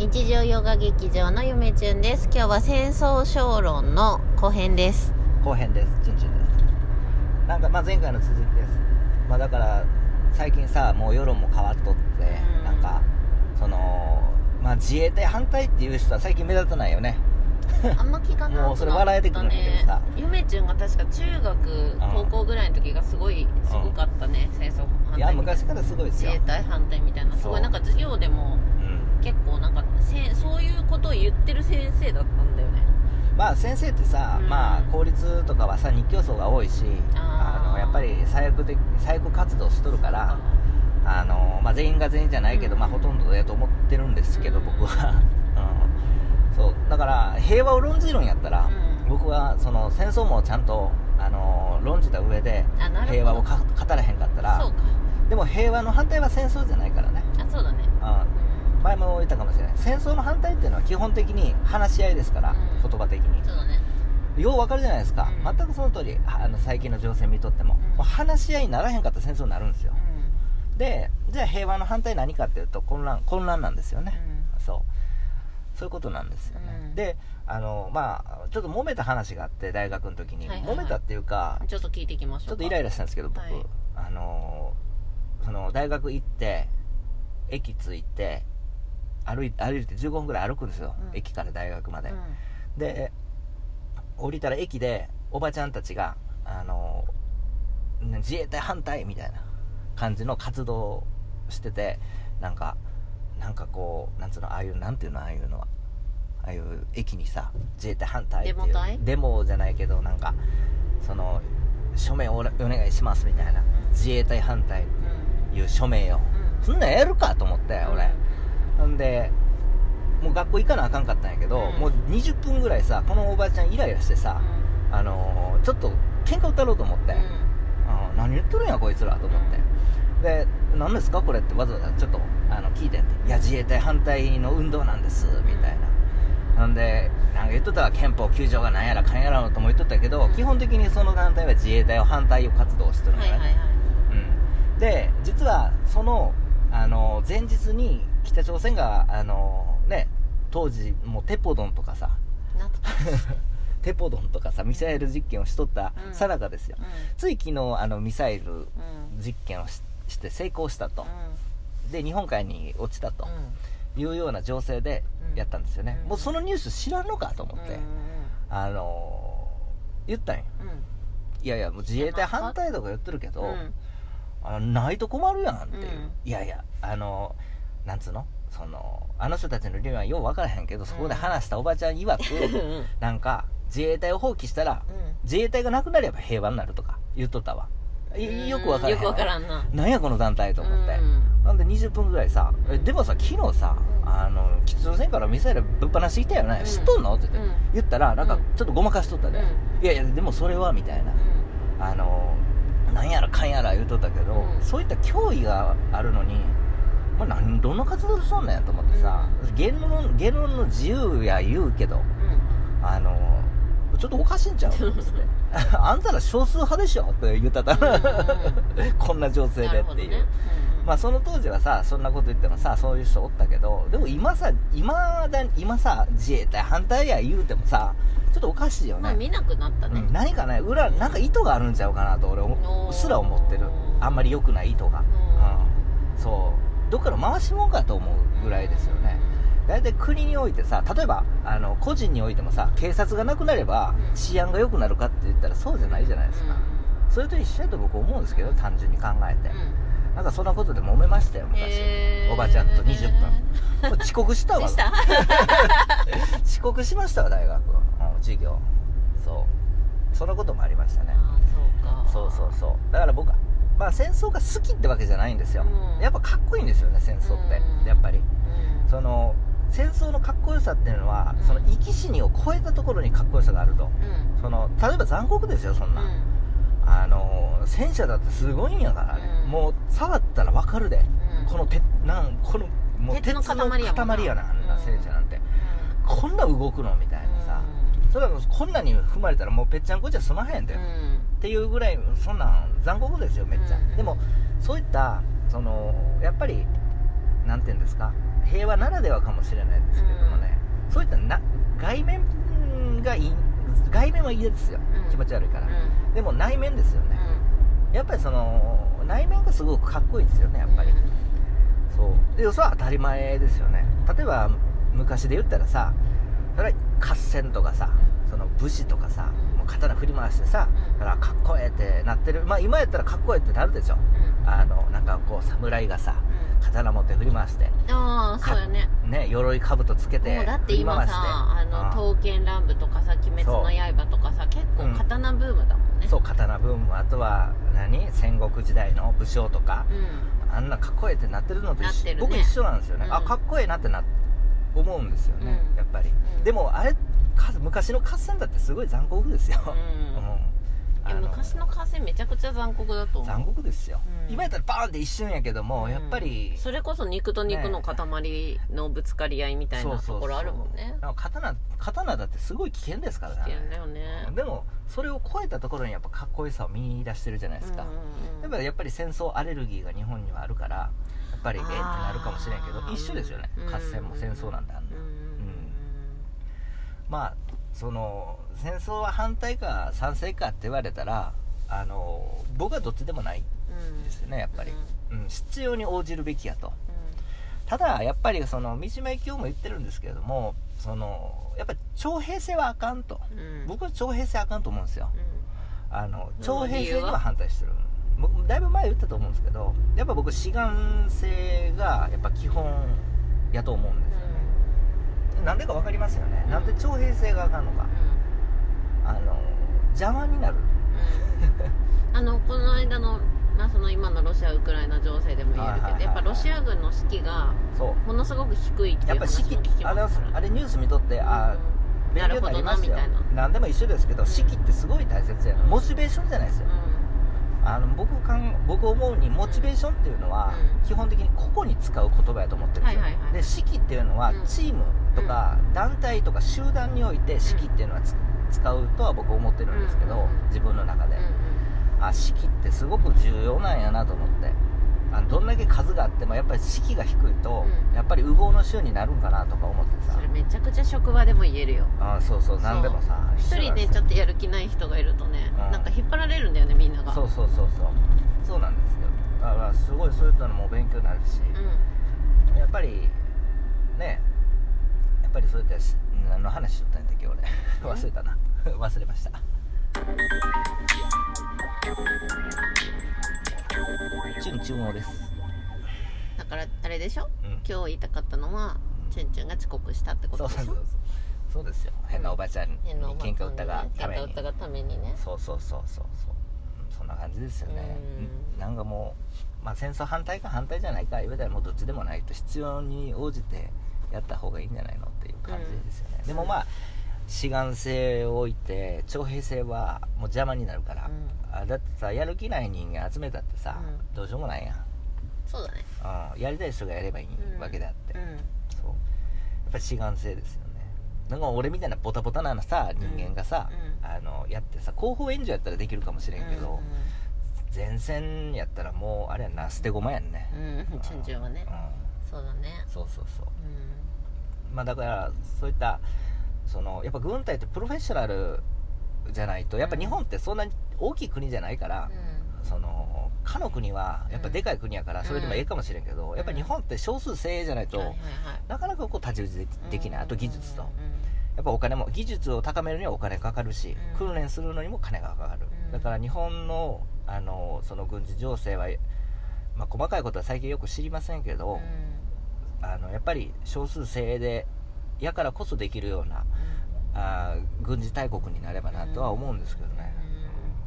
日常ヨガ劇場のゆめちゅんです。今日は戦争小論の後編です。後編です。チュンチュンです。なんかまあ前回の続きです。まあだから最近さもう世論も変わっとって、うん。なんかそのまあ自衛隊反対っていう人は最近目立たないよね。あんま聞かなくなったね。もうそれ笑えてくるんだけどさ。ゆめちゅんが確か中学高校ぐらいの時がすごいすごかったね。戦争反対いや昔からすごいですよ。自衛隊反対みたいな。すごそいうなんか授業でもうん結構なんかせそういうことを言ってる先生だったんだよね。まあ先生ってさ、うん。まあ公立とかはさ日教層が多いしあのやっぱり左翼的左翼活動しとるからあの、まあ、全員が全員じゃないけど、うん。まあ、ほとんどだと思ってるんですけど、うん。僕は、うん、そう。だから平和を論じるんやったら、うん。僕はその戦争もちゃんとあの論じた上で平和をか語らへんかったらでも平和の反対は戦争じゃないからね、あそうだね。うん、前も言ったかもしれない。戦争の反対っていうのは基本的に話し合いですから、うん。言葉的に。そうだね。ようわかるじゃないですか、うん。全くその通りあの最近の情勢見とっても,、うん。もう話し合いにならへんかったら戦争になるんですよ、うでじゃあ平和の反対何かっていうと混乱混乱なんですよね、ん。そう。そういうことなんですよね、うん。であのまあちょっと揉めた話があって大学の時に、揉めたっていうかうんちょっと聞いていきましょうか。ちょっとイライラしたんですけど僕、はい。あのその大学行って駅着いて歩い歩いて15分ぐらい歩くんですよ、うん。駅から大学まで、うん。で降りたら駅でおばちゃんたちがあのね自衛隊反対みたいな感じの活動をしててなんかなんかこうなんつうのああいうなんていうのああいうのは。ああいう駅にさ自衛隊反対っていう。デモじゃないけどなんかその署名をおお願いしますみたいな、自衛隊反対いう署名よ、うん。そんなんやるかと思って俺、ほんでもう学校行かなあかんかったんやけど、うん。もう20分ぐらいさこのおばちゃんイライラしてさ、あのーちょっと喧嘩打ったろうと思って、あー何言っとるんやこいつらと思って、で何ですかこれってわざわざちょっとあの聞いてんて。いや自衛隊反対の運動なんですみたいな。なんでなんか言っとったら憲法9条がなんやらかんやらのとも言っとったけど、うん。基本的にその団体は自衛隊を反対を活動してるのね、はいはいはい。うん、で実はそのあの前日に北朝鮮があのね当時もうテポドンとかさ テポドンとかさミサイル実験をしとったうん。さなかですよ、うつい昨日あのミサイル実験をしして成功したと。う、で日本海に落ちたと。いうような情勢でやったんですよね、うん。もうそのニュース知らんのかと思って、うんあの言ったんようん。うんいやいやもう自衛隊反対とか言ってるけど、うん。あのないと困るやんっていう、うん。いやいやあのなんつうの？そのあの人たちの理由はよう分からへんけどそこで話したおばちゃん曰く、うん。なんか自衛隊を放棄したらうん。自衛隊がなくなれば平和になるとか言っとったわ。いよく分からへんよくわからんな。なんやこの団体と思って、うん。なんで20分ぐらいさ、でもさ昨日さ、うん。あの北朝鮮からミサイルぶっ放してきたよね、うん。知っとんの？って言って、うん。言ったらなんかうん。ちょっとごまかしとったで、ういやいやでもそれはみたいな、あのなんやらかんやら言うとったけど、うん。そういった脅威があるのに、まあ、何どんな活動しとんねんと思ってさ、言論言論の自由や言うけどうん。あのちょっとおかしいんちゃう あんたら少数派でしょって言ったた、こんな情勢でっていう、なるほどね。まあその当時はさそんなこと言ってもさそういう人おったけどでも今さ今だ今さ自衛隊反対や言うてもさちょっとおかしいよね、まあ見なくなったね。うん。何かね裏なんか意図があるんちゃうかなと俺すら思ってる。あんまり良くない意図が、うん、そうどっから回しもんかと思うぐらいですよね。大体国においてさ例えばあの個人においてもさ警察がなくなればうん。治安が良くなるかって言ったらそうじゃないじゃないですか、それと一緒やと僕思うんですけど単純に考えて、なんかそんなことで揉めましたよ昔、おばちゃんと20分。も う遅刻したわ。遅刻しましたわ大学、うん、授業。そう。そのこともありましたね。そうか。そうそうそう。だから僕はまあ戦争が好きってわけじゃないんですよ、うん。やっぱかっこいいんですよね戦争って、うん。やっぱり。うん。その戦争のかっこよさっていうのは、うん。その生き死にを超えたところにかっこよさがあると。うん。その例えば残酷ですよそんな、うん。あの戦車だってすごいんやからね、うん。もう触ったらわかるで、うん。この鉄なんこのもう鉄の塊やな。塊やなあんなうん。戦車なんて、こんな動くのみたいなさ、それはこんなに踏まれたらもうぺっちゃんこじゃ済まへんで、うんっていうぐらいそんなん残酷ですよめっちゃ、うん。でもそういったそのやっぱりなんていうんですか平和ならではかもしれないですけれどもね、そういったな外面がいい外面はいいですよ、うん。気持ち悪いから、うん。でも内面ですよね、やっぱりその内面がすごくかっこいいですよねやっぱり、そう。でそれは当たり前ですよね。例えば昔で言ったらさそれは合戦とかさ、その武士とかさ、うんもう刀振り回してさ、うん。だからかっこええってなってる。まあ今やったらかっこええってなるでしょ。あのなんかこう侍がさ刀持って振り回してああそうよね。ね鎧兜つけてもうだって今さあのうん。刀剣乱舞とかさ鬼滅の刃とかさ結構刀ブームだもんね。そう刀ブーム。あとは何？戦国時代の武将とか、うん。あんなかっこええってなってるのと一緒。僕一緒なんですよね、うん。あかっこええなってな思うんですよね、うん。やっぱり、うん。でもあれか昔の合戦だってすごい残酷ですよ、うん。うん。昔の合戦めちゃくちゃ残酷だと思う。残酷ですよ、うん。今やったらバーンって一瞬やけども、うん。やっぱりそれこそ肉と肉の塊のぶつかり合いみたいなところあるもんね。刀刀だってすごい危険ですからね。危険だよね。でもそれを超えたところにやっぱかっこよさを見出してるじゃないですか、うんうんうんやっぱり戦争アレルギーが日本にはあるからやっぱりええってなるかもしれんけど一緒ですよね。うん合戦も戦争なんだあんな。うんまあその戦争は反対か賛成かって言われたらあの僕はどっちでもないうんですよねやっぱり、うん。うん、必要に応じるべきやと。ただやっぱりその三島由紀夫も言ってるんですけれどもそのやっぱり徴兵制はあかんと。うん。僕は徴兵制あかんと思うんですよ。うあのうん徴兵制にはは反対してる。僕だいぶ前言ったと思うんですけどやっぱ僕志願制がやっぱ基本やと思うんですよ。ね、なんでか分かりますよね、うん。なんで徴兵制があかんのか。ん。あの邪魔になる。うん。あのこの間の,、まあその今のロシア・ウクライナ情勢でも言えるけど、はいはいやっぱロシア軍の士気がものすごく低いっていうやっぱ士気話も聞きあれますからあれニュース見とってあうん。勉強になりましたよ。なみたい何でも一緒ですけどうん。士気ってすごい大切やな。うん。モチベーションじゃないですよ。あの僕かん僕思うにモチベーションっていうのはうん。基本的に個々に使う言葉やと思ってるんですよ、はいはいはい。で士気っていうのはうん。チームとか団体とか集団において士気っていうのはつ使うとは僕思ってるんですけどうん自分の中で。あ士気ってすごく重要なんやなと思って。あのどんだけ数があってもやっぱり士気が低いとうん。やっぱり右往の衆になるんかなとか思ってさ。それめちゃくちゃ職場でも言えるよ。あそうそう何でもさ一人ねちょっとやる気ない人がいるとね、うん。なんか引っ張られるんだよねみんなが。そうそうそうそう。そうなんですよ。だからすごいそういったのも勉強になるし、うん。やっぱりねぱりそういったし何の話しとったんやっけ俺。忘れたな。忘れました。チュンチュンオです。だからあれでしょ？うん。今日言いたかったのはチュンチュンが遅刻したってことでしょ？そうそうそう。そうですよ。変なおばちゃんに喧嘩売ったがためにったがためにね。そうそうそうそう。そううんそんな感じですよね。うん。なんかもう、まあ、戦争反対か反対じゃないか言われたらもうどっちでもないと必要に応じてやった方がいいんじゃないのっていう感じですよね、うん。でもまあ志願制を置いて徴兵制はもう邪魔になるから、うん。あだってさやる気ない人間集めたってさ、うん。どうしようもないやん、そうだね。うん、やりたい人がやればいいうんわけであって、うん。そう。やっぱり志願制ですよね。なんか俺みたいなボタボタなさ人間がさ、うん。あのやってさ後方援助やったらできるかもしれんけど、前線やったらもうあれやんな捨て駒やんね。うん、うん、チュンチュンはね。うんそうだね。そうそうそう。うん。まあだからそういったそのやっぱ軍隊ってプロフェッショナルじゃないとやっぱ日本ってそんなに大きい国じゃないから、その他の国はやっぱでかい国やからそれでもええかもしれんけど、やっぱ日本って少数精鋭じゃないと、はいはいはい。なかなかこう太刀打ちでできない、あと技術と、うんやっぱお金も技術を高めるにはお金かかるし、うん。訓練するのにも金がかかる、うん。だから日本のあのその軍事情勢は、まあ、細かいことは最近よく知りませんけど、あのやっぱり少数精鋭でやからこそできるようなあー軍事大国になればなとは思うんですけどね、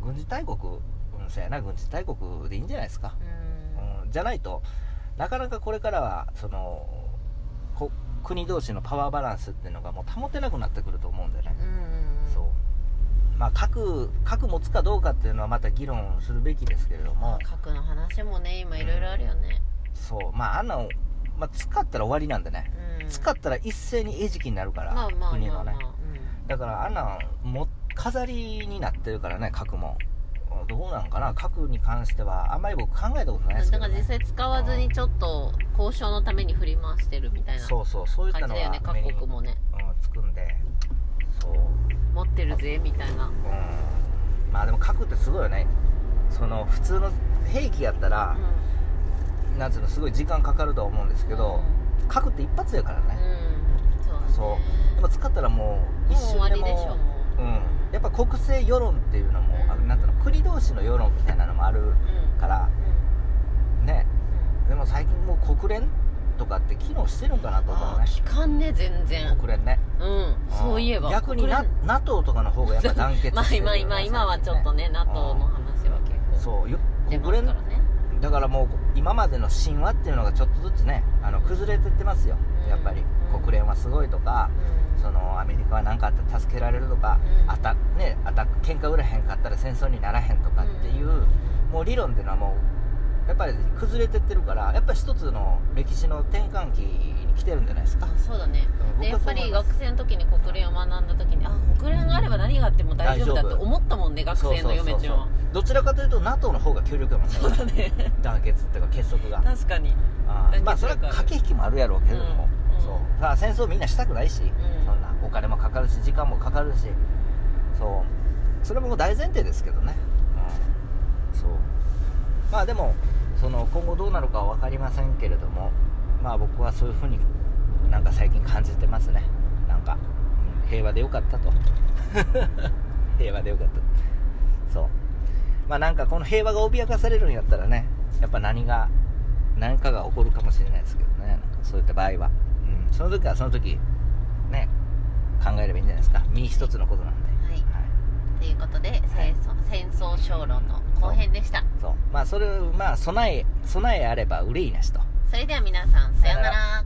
うん。軍事大国、うん、そうやな。軍事大国でいいんじゃないですか、うん。うん。じゃないとなかなかこれからはそのこ国同士のパワーバランスっていうのがもう保てなくなってくると思うんだよね、うんそう。まあ核核持つかどうかっていうのはまた議論するべきですけれども。核の話もね今いろいろあるよね。そう。まああんなの、まあ、使ったら終わりなんでね、うん。使ったら一斉に餌食になるから、まあまあ国のね。だからあんなんも飾りになってるからね核も。のどうなんかな核に関しては。あんまり僕考えたことないですけど、ね、だから実際使わずにちょっと交渉のために振り回してるみたいなそうそうそういったのは感じだよね各国もね。つくんで。そう。持ってるぜみたいな。うん。まあでも核ってすごいよね。その普通の兵器やったら、なんつうのすごい時間かかるとは思うんですけど、核って一発やからうん、ね、うん、そうだね。でも使ったらもう一瞬でもりでしょ。もううん、やっぱ国政世論っていうのも、うん。あなんていうの国同士の世論みたいなのもあるうんからうん。ね。でも最近もう国連とかって機能してるんかなと思うね。聞かんね全然。国連ね。うん。そういえば逆に NATO とかの方がやっぱ団結まあしてるよね。今今今はちょっとね NATO の話は結構。そうよ国連ねだからもう今までの神話っていうのがちょっとずつねあの崩れてってますよ。うん。やっぱり。うん国連はすごいとかうん。そのアメリカは何かあったら助けられるとか、うん。あたねあた喧嘩売らへんかったら戦争にならへんとかっていう、もう理論っていうのはもうやっぱり崩れてってるからやっぱり一つの歴史の転換期に来てるんじゃないですか。あそうだね。でやっぱり学生の時に国連を学んだ時にあ国連があれば何があっても大丈夫だって思ったもんね学生の嫁ちゃんはどちらかというと NATO の方が強力やもんねそうだね。団結っていうか結束が。確かに。あまあそれは駆け引きもあるやろうけれども、うんうん。そう。さあ戦争みんなしたくないし、ん。そんな。お金もかかるし時間もかかるし。そう。それももう大前提ですけどね、うん、そう。まあでもその今後どうなるかは分かりませんけれどもまあ僕はそういうふうになんか最近感じてますね。なんか、うん平和でよかったと。平和でよかった。そうまあなんかこの平和が脅かされるんやったらねやっぱ何が何かが起こるかもしれないですけどね。なんかそういった場合は、うん、その時はその時ね考えればいいんじゃないですか。身一つのことなんで。はい。はい。ということで戦争戦争小論の後編でした。そう。まあそれまあ備え備えあれば憂いなしと。それでは皆さんさようなら